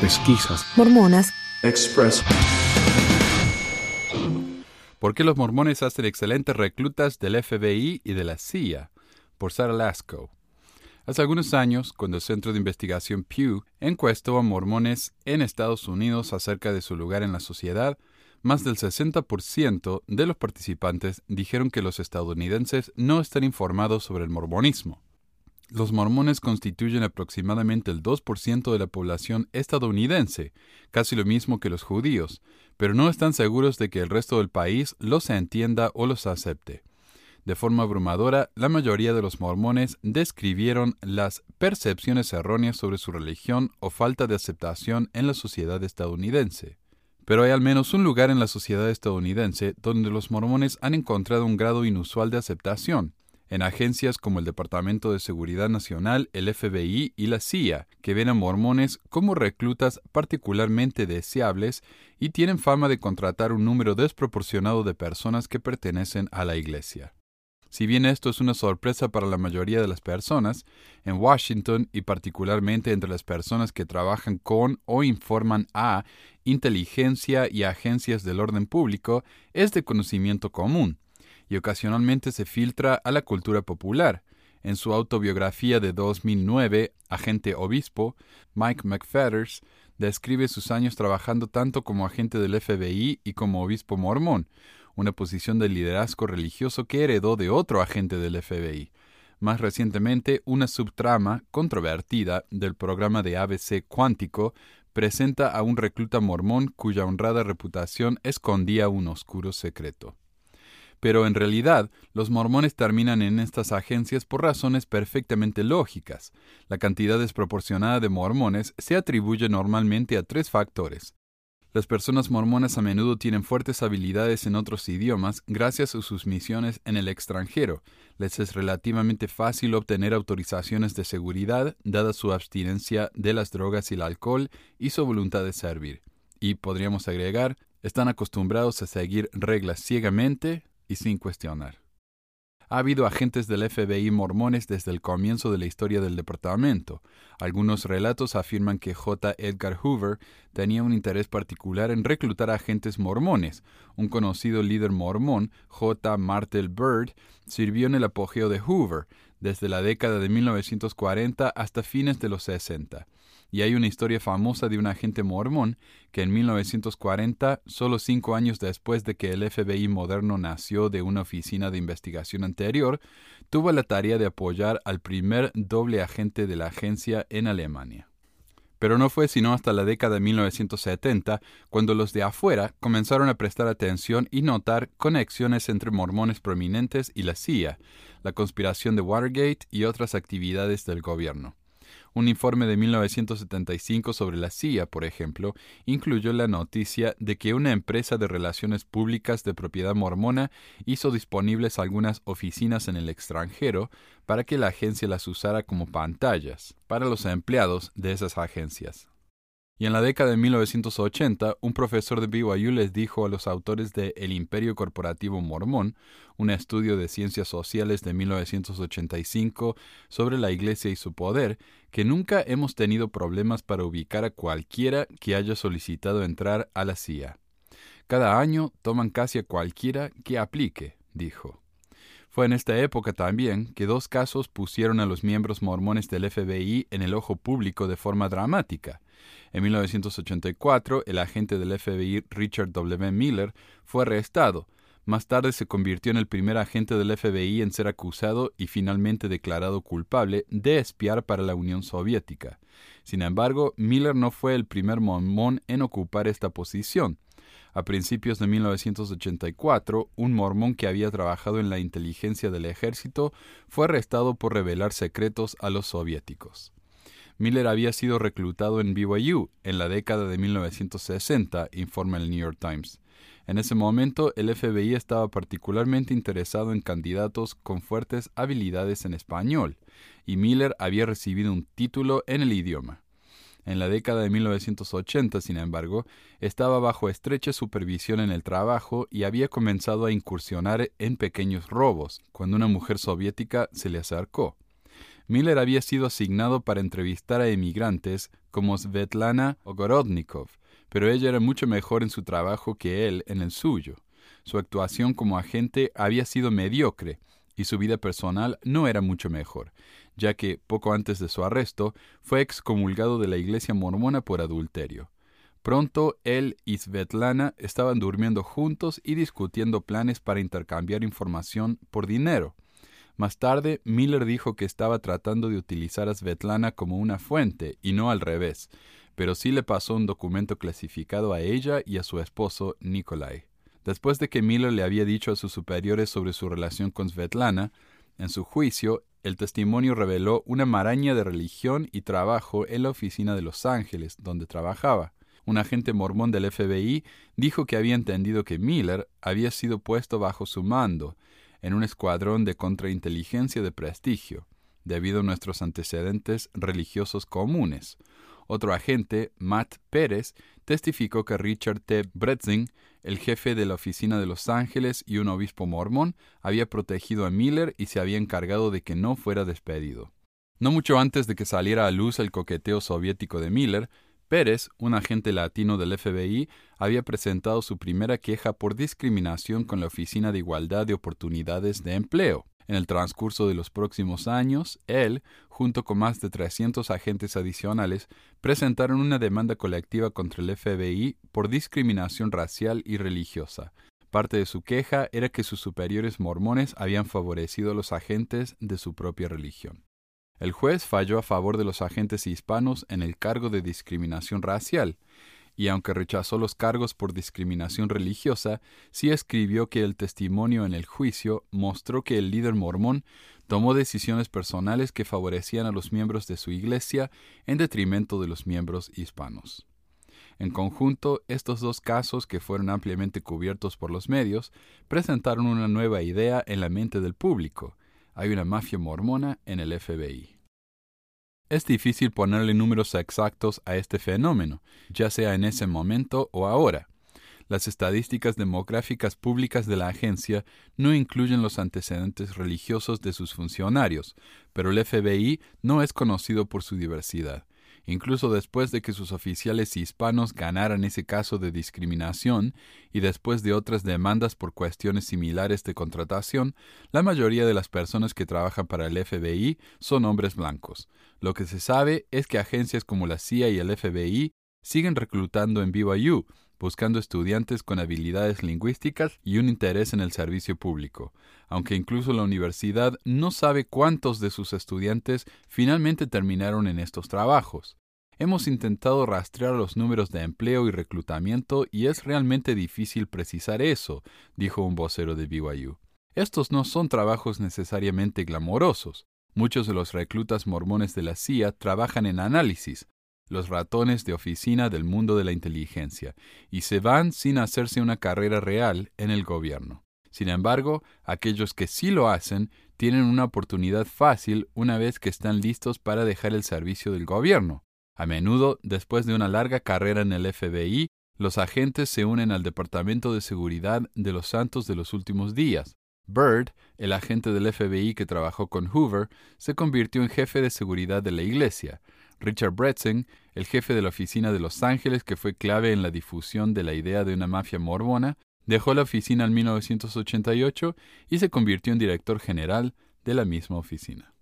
pesquisas mormonas, Express. ¿Por qué los mormones hacen excelentes reclutas del FBI y de la CIA? Por Sarah Lasco. Hace algunos años, cuando el Centro de Investigación Pew encuestó a mormones en Estados Unidos acerca de su lugar en la sociedad, más del 60% de los participantes dijeron que los estadounidenses no están informados sobre el mormonismo. Los mormones constituyen aproximadamente el 2% de la población estadounidense, casi lo mismo que los judíos, pero no están seguros de que el resto del país los entienda o los acepte. De forma abrumadora, la mayoría de los mormones describieron las percepciones erróneas sobre su religión o falta de aceptación en la sociedad estadounidense. Pero hay al menos un lugar en la sociedad estadounidense donde los mormones han encontrado un grado inusual de aceptación, en agencias como el Departamento de Seguridad Nacional, el FBI y la CIA, que ven a mormones como reclutas particularmente deseables y tienen fama de contratar un número desproporcionado de personas que pertenecen a la Iglesia. Si bien esto es una sorpresa para la mayoría de las personas, en Washington y particularmente entre las personas que trabajan con o informan a inteligencia y agencias del orden público, es de conocimiento común y ocasionalmente se filtra a la cultura popular. En su autobiografía de 2009, Agente Obispo, Mike McFathers describe sus años trabajando tanto como agente del FBI y como obispo mormón, una posición de liderazgo religioso que heredó de otro agente del FBI. Más recientemente, una subtrama controvertida del programa de ABC cuántico presenta a un recluta mormón cuya honrada reputación escondía un oscuro secreto. Pero en realidad, los mormones terminan en estas agencias por razones perfectamente lógicas. La cantidad desproporcionada de mormones se atribuye normalmente a tres factores. Las personas mormonas a menudo tienen fuertes habilidades en otros idiomas gracias a sus misiones en el extranjero. Les es relativamente fácil obtener autorizaciones de seguridad, dada su abstinencia de las drogas y el alcohol y su voluntad de servir. Y podríamos agregar, están acostumbrados a seguir reglas ciegamente, y sin cuestionar. Ha habido agentes del FBI mormones desde el comienzo de la historia del departamento. Algunos relatos afirman que J. Edgar Hoover tenía un interés particular en reclutar agentes mormones. Un conocido líder mormón, J. Martel Bird, sirvió en el apogeo de Hoover, desde la década de 1940 hasta fines de los 60 y hay una historia famosa de un agente mormón que en 1940, solo cinco años después de que el FBI moderno nació de una oficina de investigación anterior, tuvo la tarea de apoyar al primer doble agente de la agencia en Alemania. Pero no fue sino hasta la década de 1970 cuando los de afuera comenzaron a prestar atención y notar conexiones entre mormones prominentes y la CIA, la conspiración de Watergate y otras actividades del gobierno. Un informe de 1975 sobre la CIA, por ejemplo, incluyó la noticia de que una empresa de relaciones públicas de propiedad mormona hizo disponibles algunas oficinas en el extranjero para que la agencia las usara como pantallas para los empleados de esas agencias. Y en la década de 1980, un profesor de BYU les dijo a los autores de El Imperio Corporativo Mormón, un estudio de ciencias sociales de 1985 sobre la Iglesia y su poder, que nunca hemos tenido problemas para ubicar a cualquiera que haya solicitado entrar a la CIA. Cada año toman casi a cualquiera que aplique, dijo. Fue en esta época también que dos casos pusieron a los miembros mormones del FBI en el ojo público de forma dramática. En 1984, el agente del FBI Richard W. Miller fue arrestado. Más tarde se convirtió en el primer agente del FBI en ser acusado y finalmente declarado culpable de espiar para la Unión Soviética. Sin embargo, Miller no fue el primer mormón en ocupar esta posición. A principios de 1984, un mormón que había trabajado en la inteligencia del ejército fue arrestado por revelar secretos a los soviéticos. Miller había sido reclutado en BYU en la década de 1960, informa el New York Times. En ese momento, el FBI estaba particularmente interesado en candidatos con fuertes habilidades en español, y Miller había recibido un título en el idioma. En la década de 1980, sin embargo, estaba bajo estrecha supervisión en el trabajo y había comenzado a incursionar en pequeños robos, cuando una mujer soviética se le acercó. Miller había sido asignado para entrevistar a emigrantes como Svetlana Ogorodnikov, pero ella era mucho mejor en su trabajo que él en el suyo. Su actuación como agente había sido mediocre y su vida personal no era mucho mejor, ya que, poco antes de su arresto, fue excomulgado de la iglesia mormona por adulterio. Pronto él y Svetlana estaban durmiendo juntos y discutiendo planes para intercambiar información por dinero. Más tarde, Miller dijo que estaba tratando de utilizar a Svetlana como una fuente y no al revés, pero sí le pasó un documento clasificado a ella y a su esposo Nikolai. Después de que Miller le había dicho a sus superiores sobre su relación con Svetlana, en su juicio, el testimonio reveló una maraña de religión y trabajo en la oficina de Los Ángeles, donde trabajaba un agente mormón del FBI dijo que había entendido que Miller había sido puesto bajo su mando en un escuadrón de contrainteligencia de prestigio, debido a nuestros antecedentes religiosos comunes. Otro agente, Matt Pérez, testificó que Richard T. Bretzing, el jefe de la oficina de Los Ángeles y un obispo mormón, había protegido a Miller y se había encargado de que no fuera despedido. No mucho antes de que saliera a luz el coqueteo soviético de Miller, Pérez, un agente latino del FBI, había presentado su primera queja por discriminación con la Oficina de Igualdad de Oportunidades de Empleo. En el transcurso de los próximos años, él, junto con más de 300 agentes adicionales, presentaron una demanda colectiva contra el FBI por discriminación racial y religiosa. Parte de su queja era que sus superiores mormones habían favorecido a los agentes de su propia religión. El juez falló a favor de los agentes hispanos en el cargo de discriminación racial, y aunque rechazó los cargos por discriminación religiosa, sí escribió que el testimonio en el juicio mostró que el líder mormón tomó decisiones personales que favorecían a los miembros de su iglesia en detrimento de los miembros hispanos. En conjunto, estos dos casos, que fueron ampliamente cubiertos por los medios, presentaron una nueva idea en la mente del público, hay una mafia mormona en el FBI. Es difícil ponerle números exactos a este fenómeno, ya sea en ese momento o ahora. Las estadísticas demográficas públicas de la agencia no incluyen los antecedentes religiosos de sus funcionarios, pero el FBI no es conocido por su diversidad incluso después de que sus oficiales hispanos ganaran ese caso de discriminación y después de otras demandas por cuestiones similares de contratación, la mayoría de las personas que trabajan para el FBI son hombres blancos. Lo que se sabe es que agencias como la CIA y el FBI siguen reclutando en BYU, buscando estudiantes con habilidades lingüísticas y un interés en el servicio público, aunque incluso la universidad no sabe cuántos de sus estudiantes finalmente terminaron en estos trabajos. Hemos intentado rastrear los números de empleo y reclutamiento y es realmente difícil precisar eso, dijo un vocero de BYU. Estos no son trabajos necesariamente glamorosos. Muchos de los reclutas mormones de la CIA trabajan en análisis, los ratones de oficina del mundo de la inteligencia, y se van sin hacerse una carrera real en el gobierno. Sin embargo, aquellos que sí lo hacen tienen una oportunidad fácil una vez que están listos para dejar el servicio del gobierno. A menudo, después de una larga carrera en el FBI, los agentes se unen al Departamento de Seguridad de los Santos de los Últimos Días. Bird, el agente del FBI que trabajó con Hoover, se convirtió en jefe de seguridad de la iglesia. Richard Bretzen, el jefe de la oficina de Los Ángeles que fue clave en la difusión de la idea de una mafia mormona, dejó la oficina en 1988 y se convirtió en director general de la misma oficina.